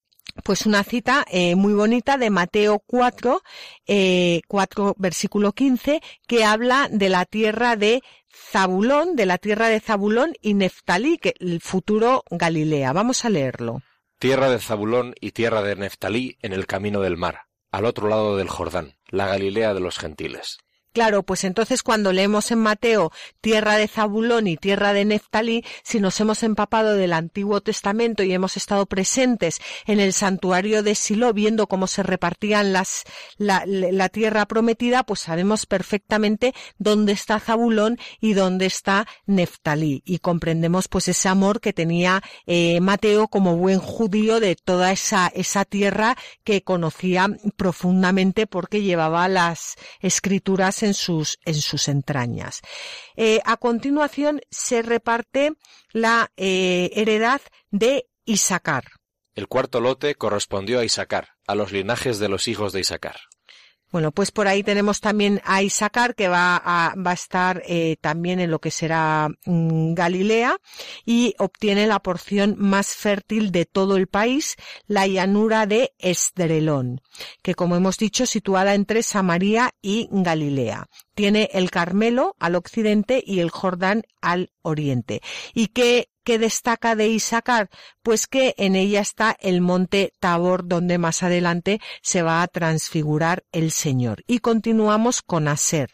pues una cita eh, muy bonita de Mateo 4, eh, 4 versículo 15, que habla de la tierra de Zabulón, de la tierra de Zabulón y Neftalí, que el futuro Galilea. Vamos a leerlo. Tierra de Zabulón y tierra de Neftalí en el camino del mar, al otro lado del Jordán, la Galilea de los gentiles. Claro, pues entonces cuando leemos en Mateo tierra de Zabulón y tierra de Neftalí, si nos hemos empapado del Antiguo Testamento y hemos estado presentes en el santuario de Silo viendo cómo se repartían las, la, tierra prometida, pues sabemos perfectamente dónde está Zabulón y dónde está Neftalí. Y comprendemos pues ese amor que tenía eh, Mateo como buen judío de toda esa, esa tierra que conocía profundamente porque llevaba las escrituras en sus, en sus entrañas. Eh, a continuación se reparte la eh, heredad de Isaacar. El cuarto lote correspondió a Isaacar, a los linajes de los hijos de Isaacar. Bueno, pues por ahí tenemos también a Isaacar que va a, va a estar eh, también en lo que será mm, Galilea y obtiene la porción más fértil de todo el país, la llanura de Esdrelón, que como hemos dicho situada entre Samaria y Galilea. Tiene el Carmelo al occidente y el Jordán al oriente. Y que ¿Qué destaca de Isaacar? Pues que en ella está el monte Tabor, donde más adelante se va a transfigurar el Señor. Y continuamos con Aser.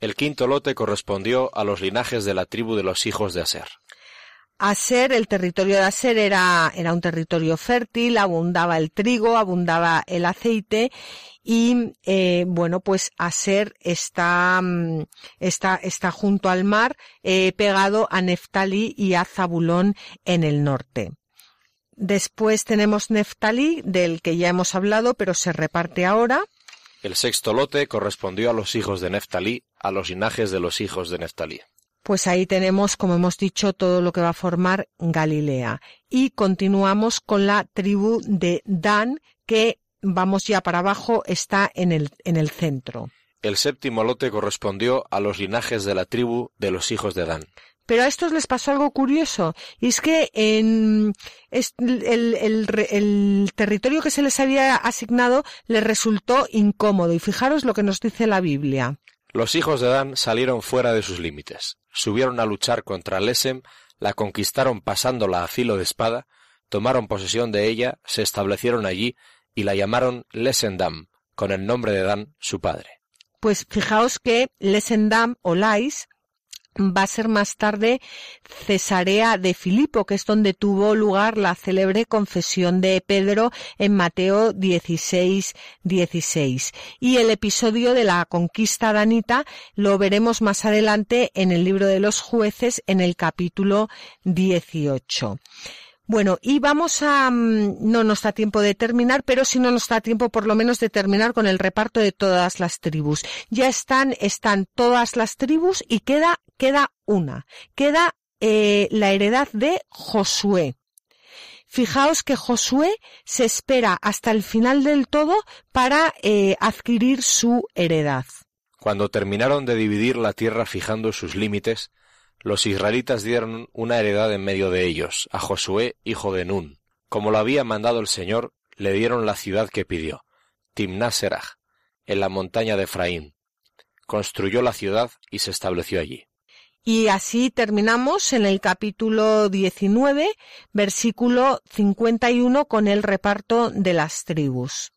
El quinto lote correspondió a los linajes de la tribu de los hijos de Aser. Aser, el territorio de Aser era, era un territorio fértil, abundaba el trigo, abundaba el aceite y eh, bueno pues Aser está, mm, está, está junto al mar, eh, pegado a Neftalí y a Zabulón en el norte. Después tenemos Neftalí, del que ya hemos hablado, pero se reparte ahora. El sexto lote correspondió a los hijos de Neftalí, a los linajes de los hijos de Neftalí pues ahí tenemos, como hemos dicho, todo lo que va a formar Galilea. Y continuamos con la tribu de Dan, que vamos ya para abajo, está en el, en el centro. El séptimo lote correspondió a los linajes de la tribu de los hijos de Dan. Pero a estos les pasó algo curioso, y es que en el, el, territorio que se les había asignado les resultó incómodo, y fijaros lo que nos dice la Biblia. Los hijos de Dan salieron fuera de sus límites, subieron a luchar contra Lesem, la conquistaron pasándola a filo de espada, tomaron posesión de ella, se establecieron allí y la llamaron Lesendam, con el nombre de Dan, su padre. Pues fijaos que Lesendam o Lais va a ser más tarde Cesarea de Filipo, que es donde tuvo lugar la célebre confesión de Pedro en Mateo 16, 16. Y el episodio de la conquista danita lo veremos más adelante en el libro de los jueces en el capítulo 18. Bueno, y vamos a, mm, no nos da tiempo de terminar, pero si no nos da tiempo por lo menos de terminar con el reparto de todas las tribus. Ya están, están todas las tribus y queda, queda una. Queda eh, la heredad de Josué. Fijaos que Josué se espera hasta el final del todo para eh, adquirir su heredad. Cuando terminaron de dividir la tierra fijando sus límites, los israelitas dieron una heredad en medio de ellos, a Josué, hijo de Nun. Como lo había mandado el Señor, le dieron la ciudad que pidió, Timnáserach, en la montaña de Efraín. Construyó la ciudad y se estableció allí. Y así terminamos en el capítulo 19, versículo 51, con el reparto de las tribus.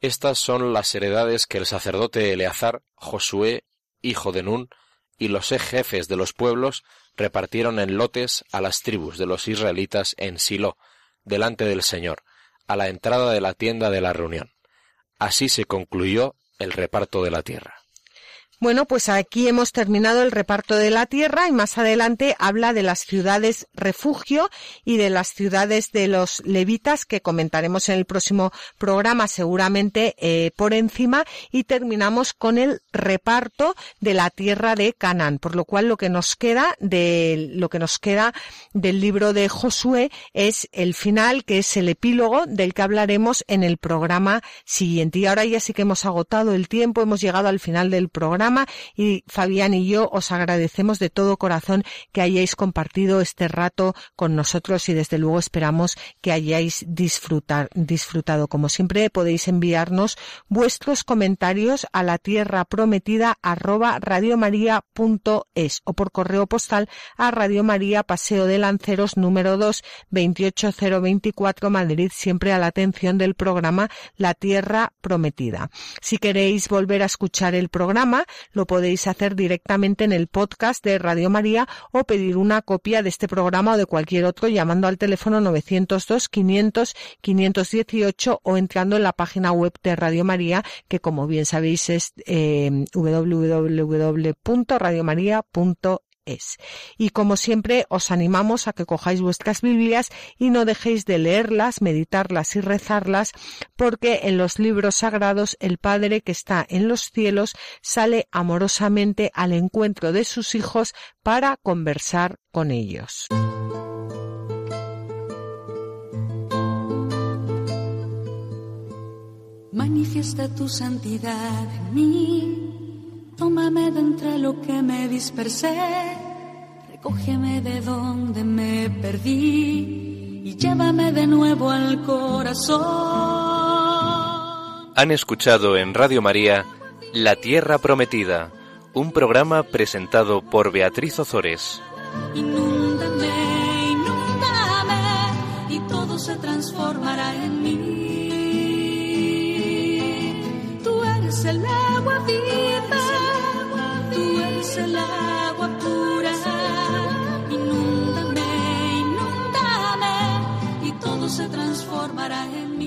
Estas son las heredades que el sacerdote Eleazar, Josué, hijo de Nun, y los jefes de los pueblos repartieron en lotes a las tribus de los israelitas en Silo, delante del Señor, a la entrada de la tienda de la reunión. Así se concluyó el reparto de la tierra. Bueno, pues aquí hemos terminado el reparto de la tierra y más adelante habla de las ciudades refugio y de las ciudades de los levitas que comentaremos en el próximo programa seguramente eh, por encima y terminamos con el reparto de la tierra de Canaán, por lo cual lo que nos queda de lo que nos queda del libro de Josué es el final que es el epílogo del que hablaremos en el programa siguiente. Y ahora ya sí que hemos agotado el tiempo, hemos llegado al final del programa y Fabián y yo os agradecemos de todo corazón que hayáis compartido este rato con nosotros y desde luego esperamos que hayáis disfrutar, disfrutado. Como siempre podéis enviarnos vuestros comentarios a la tierra prometida arroba radiomaria.es o por correo postal a Radio María Paseo de Lanceros número 2 28024 Madrid siempre a la atención del programa La Tierra Prometida. Si queréis volver a escuchar el programa lo podéis hacer directamente en el podcast de Radio María o pedir una copia de este programa o de cualquier otro llamando al teléfono 902 500 518 o entrando en la página web de Radio María que como bien sabéis es eh, www.radiomaria.es y como siempre, os animamos a que cojáis vuestras Biblias y no dejéis de leerlas, meditarlas y rezarlas, porque en los libros sagrados el Padre que está en los cielos sale amorosamente al encuentro de sus hijos para conversar con ellos. Manifiesta tu santidad en mí Tómame de entre lo que me dispersé, recógeme de donde me perdí y llévame de nuevo al corazón. Han escuchado en Radio María La Tierra Prometida, un programa presentado por Beatriz Ozores. Inúndame, inúndame y todo se transformará en mí. Tú eres el agua viva el agua pura. Inúndame, inúndame y todo se transformará en